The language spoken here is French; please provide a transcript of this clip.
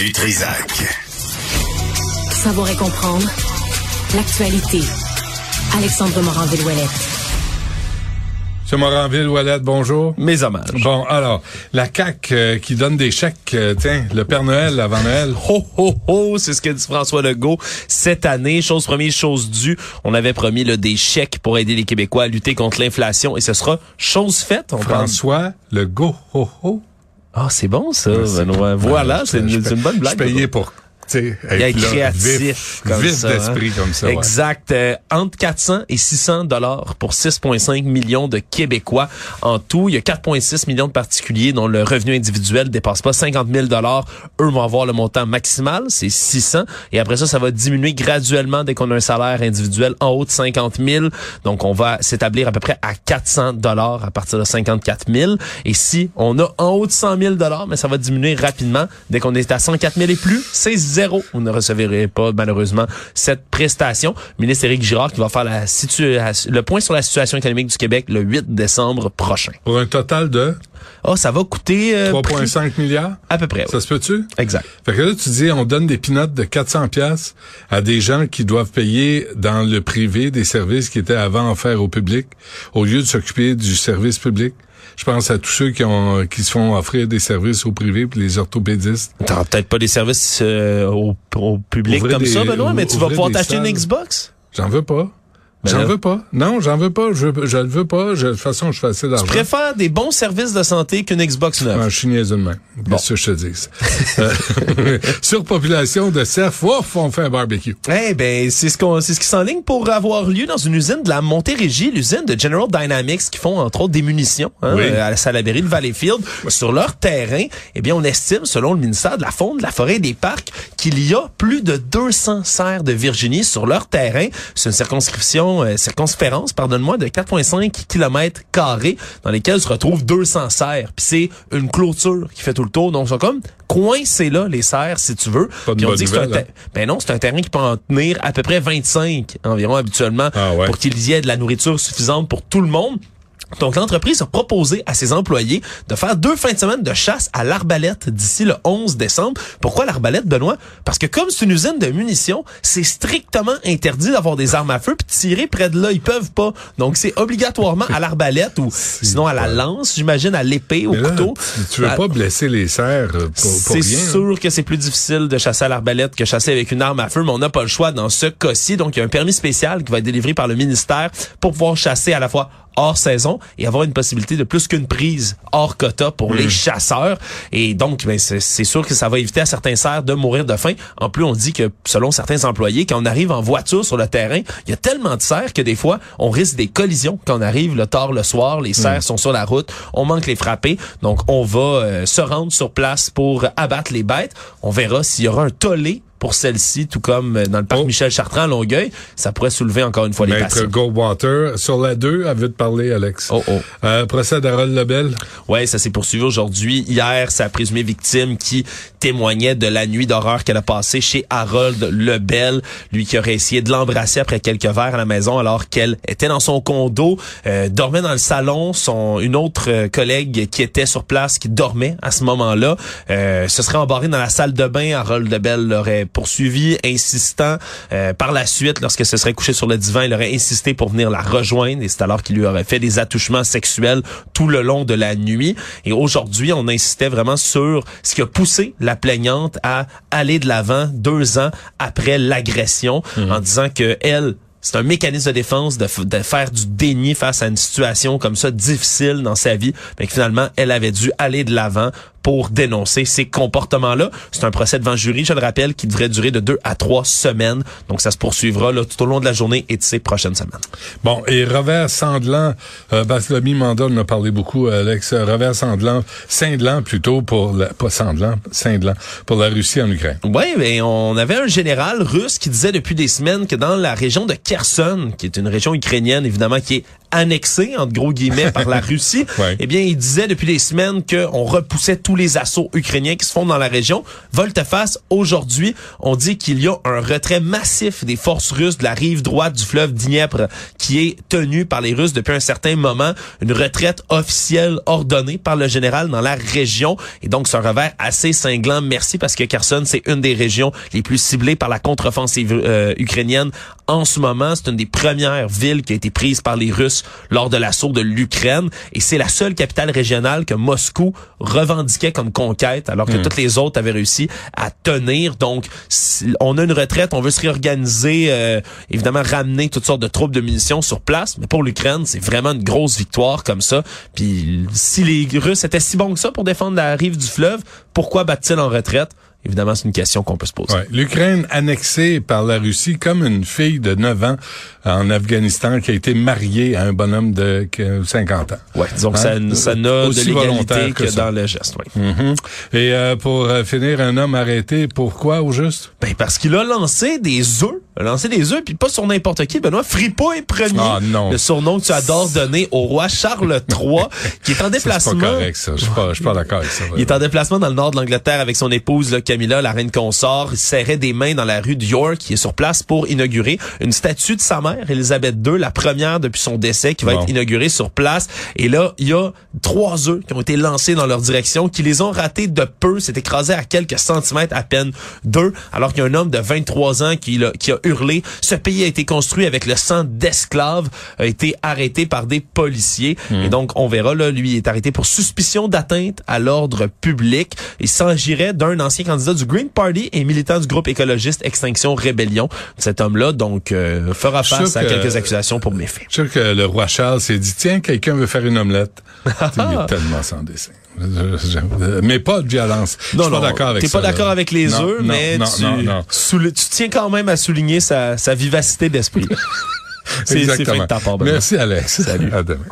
du Trisac. Savoir et comprendre l'actualité. Alexandre Morin-Villouellette. M. Moranville-Ouellette, bonjour. Mes hommages. Bon, alors, la CAQ euh, qui donne des chèques, euh, tiens, le Père Noël avant Noël. Ho, ho, ho, c'est ce que dit François Legault cette année. Chose première, chose due. On avait promis là, des chèques pour aider les Québécois à lutter contre l'inflation et ce sera chose faite. On François Legault, ho, ho. Ah, c'est bon ça, Benoît. Voilà, c'est une, une, bonne blague. Je payais pour il est créatif vif, d'esprit hein. comme ça. Exact. Euh, entre 400 et 600 dollars pour 6,5 millions de Québécois en tout. Il y a 4,6 millions de particuliers dont le revenu individuel dépasse pas 50 000 dollars. Eux vont avoir le montant maximal, c'est 600. Et après ça, ça va diminuer graduellement dès qu'on a un salaire individuel en haut de 50 000. Donc, on va s'établir à peu près à 400 dollars à partir de 54 000. Et si on a en haut de 100 000 dollars, mais ça va diminuer rapidement dès qu'on est à 104 000 et plus, c'est vous ne recevrez pas malheureusement cette prestation. Le ministre Éric Girard qui va faire la le point sur la situation économique du Québec le 8 décembre prochain. Pour un total de? Oh, ça va coûter 3,5 euh, milliards? À peu près. Ça se peut-tu? Exact. Fait que là tu dis on donne des pinottes de 400 pièces à des gens qui doivent payer dans le privé des services qui étaient avant offerts au public au lieu de s'occuper du service public. Je pense à tous ceux qui ont qui se font offrir des services au privé puis les orthopédistes. T'as peut-être pas des services euh, au, public comme ça, Benoît, mais tu vas pouvoir t'acheter une Xbox? J'en veux pas. J'en veux pas. Non, j'en veux pas. Je, je le veux pas. de toute façon, je fais assez d'argent. Tu préfères des bons services de santé qu'une Xbox neuve? Non, je suis niaiseux de même. Bon. ce que je te dis. Euh, surpopulation de cerfs, ouf, on fait un barbecue. Eh ben, c'est ce qu'on, c'est ce qui s'enligne pour avoir lieu dans une usine de la Montérégie, l'usine de General Dynamics, qui font entre autres des munitions, hein, euh, à la Salaberry de Valleyfield. Sur leur terrain, eh bien, on estime, selon le ministère de la Faune, de la Forêt et des Parcs, qu'il y a plus de 200 serres de Virginie sur leur terrain. C'est une circonscription euh, circonférence, pardonne-moi, de 4,5 km carrés dans lesquels se retrouvent 200 serres. Puis c'est une clôture qui fait tout le tour. Donc, ils sont comme coincés là, les serres, si tu veux. Pas de dit un hein? Ben non, c'est un terrain qui peut en tenir à peu près 25 environ habituellement ah pour qu'il y ait de la nourriture suffisante pour tout le monde. Donc, l'entreprise a proposé à ses employés de faire deux fins de semaine de chasse à l'arbalète d'ici le 11 décembre. Pourquoi l'arbalète, Benoît? Parce que comme c'est une usine de munitions, c'est strictement interdit d'avoir des armes à feu puis tirer près de là. Ils peuvent pas. Donc, c'est obligatoirement à l'arbalète ou sinon à la lance, j'imagine, à l'épée, au couteau. Tu veux pas blesser les serres euh, pour, pour C'est sûr que c'est plus difficile de chasser à l'arbalète que chasser avec une arme à feu, mais on n'a pas le choix dans ce cas-ci. Donc, il y a un permis spécial qui va être délivré par le ministère pour pouvoir chasser à la fois hors saison et avoir une possibilité de plus qu'une prise hors quota pour les hmm. chasseurs. Et donc, ben, c'est sûr que ça va éviter à certains cerfs de mourir de faim. En plus, on dit que selon certains employés, quand on arrive en voiture sur le terrain, il y a tellement de cerfs que des fois, on risque des collisions quand on arrive le tard le soir. Les cerfs hmm. sont sur la route, on manque les frapper. Donc, on va euh, se rendre sur place pour abattre les bêtes. On verra s'il y aura un tollé pour celle-ci, tout comme dans le parc oh. Michel Chartrand à Longueuil, ça pourrait soulever encore une fois les passions. Goldwater, sur la 2, avait de parler, Alex. Oh, oh. Euh, procès d'Harold Lebel. Ouais, ça s'est poursuivi aujourd'hui. Hier, sa présumée victime qui témoignait de la nuit d'horreur qu'elle a passée chez Harold Lebel, lui qui aurait essayé de l'embrasser après quelques verres à la maison alors qu'elle était dans son condo, euh, dormait dans le salon. Son une autre euh, collègue qui était sur place, qui dormait à ce moment-là, euh, se serait embarré dans la salle de bain. Harold Lebel l'aurait poursuivi, insistant. Euh, par la suite, lorsque ce serait couché sur le divan, il aurait insisté pour venir la rejoindre et c'est alors qu'il lui aurait fait des attouchements sexuels tout le long de la nuit. Et aujourd'hui, on insistait vraiment sur ce qui a poussé la plaignante à aller de l'avant deux ans après l'agression mhm. en disant que elle c'est un mécanisme de défense de, de, faire du déni face à une situation comme ça difficile dans sa vie, mais que finalement elle avait dû aller de l'avant pour dénoncer ces comportements-là. C'est un procès devant jury, je le rappelle, qui devrait durer de deux à trois semaines. Donc, ça se poursuivra là, tout au long de la journée et de ces prochaines semaines. Bon, et revers sanglant, euh, Baslomi Manda en a parlé beaucoup, Alex, euh, revers sanglant, cinglant plutôt pour la, pas sanglant, cinglant, pour la Russie en Ukraine. Oui, mais on avait un général russe qui disait depuis des semaines que dans la région de Kherson, qui est une région ukrainienne, évidemment, qui est annexée, entre gros guillemets, par la Russie, Ouais. eh bien, il disait depuis des semaines qu'on repoussait tous les assauts ukrainiens qui se font dans la région. Volte-face, aujourd'hui, on dit qu'il y a un retrait massif des forces russes de la rive droite du fleuve Dniepr qui est tenu par les Russes depuis un certain moment. Une retraite officielle ordonnée par le général dans la région. Et donc, c'est un revers assez cinglant. Merci parce que Kherson, c'est une des régions les plus ciblées par la contre-offensive euh, ukrainienne en ce moment. C'est une des premières villes qui a été prise par les Russes lors de l'assaut de l'Ukraine. Et c'est la seule capitale régionale que Moscou revendiquait comme conquête, alors que toutes les autres avaient réussi à tenir. Donc, si- on a une retraite, on veut se réorganiser, euh, évidemment ramener toutes sortes de troupes de munitions sur place. Mais pour l'Ukraine, c'est vraiment une grosse victoire comme ça. Puis, si les Russes étaient si bons que ça pour défendre la rive du fleuve, pourquoi battent-ils en retraite? Évidemment, c'est une question qu'on peut se poser. Ouais. L'Ukraine annexée par la Russie comme une fille de 9 ans en Afghanistan qui a été mariée à un bonhomme de que- 50 ans. Ouais, disons que Hein? ça, ça n'a de l'égalité que, que ça. dans le geste. ouais. Mhm. Et euh, pour euh, finir, un homme arrêté, pourquoi au juste? Ben parce qu'il a lancé des œufs, a lancé des œufs puis pas sur n'importe qui. Benoît est premier. Ah, non. Le surnom que tu adores donner au roi Charles III, qui est en Ça, C'est déplacement. pas correct, ça. Je suis pas, pas d'accord avec ça. Il est en déplacement dans le nord de l'Angleterre avec son épouse là, Camilla, la reine consort. Serrait des mains dans la rue de York, qui est sur place pour inaugurer une statue de sa mère, Elisabeth II, la première depuis son décès, qui va Bon. être inaugurée sur place. Et là, il y a trois œufs qui ont été lancés dans leur direction, qui les ont ratés de peu. C'est écrasé à quelques centimètres à peine d'eux, alors qu'il y a un homme de 23 ans qui, l'a- qui a hurlé. Ce pays a été construit avec le sang d'esclaves, a été arrêté par des policiers. Et donc, on verra, là, lui est arrêté pour suspicion d'atteinte à l'ordre public. Il s'agirait d'un ancien candidat du Green Party et militant du groupe écologiste Extinction Rébellion. Cet homme-là, donc, euh, fera face à que- quelques accusations pour méfaits. Je suis sûr que le roi Charles s'est dit, tiens, quelqu'un veut faire une omelette. il est tellement sans dessin. Mais pas de violence. je suis pas d'accord avec T'es pas d'accord avec les Non, œufs, non, mais non, tu, non, non. tiens quand même à souligner sa, sa vivacité d'esprit. C'est Exactement. Merci, Alex. Salut. À demain.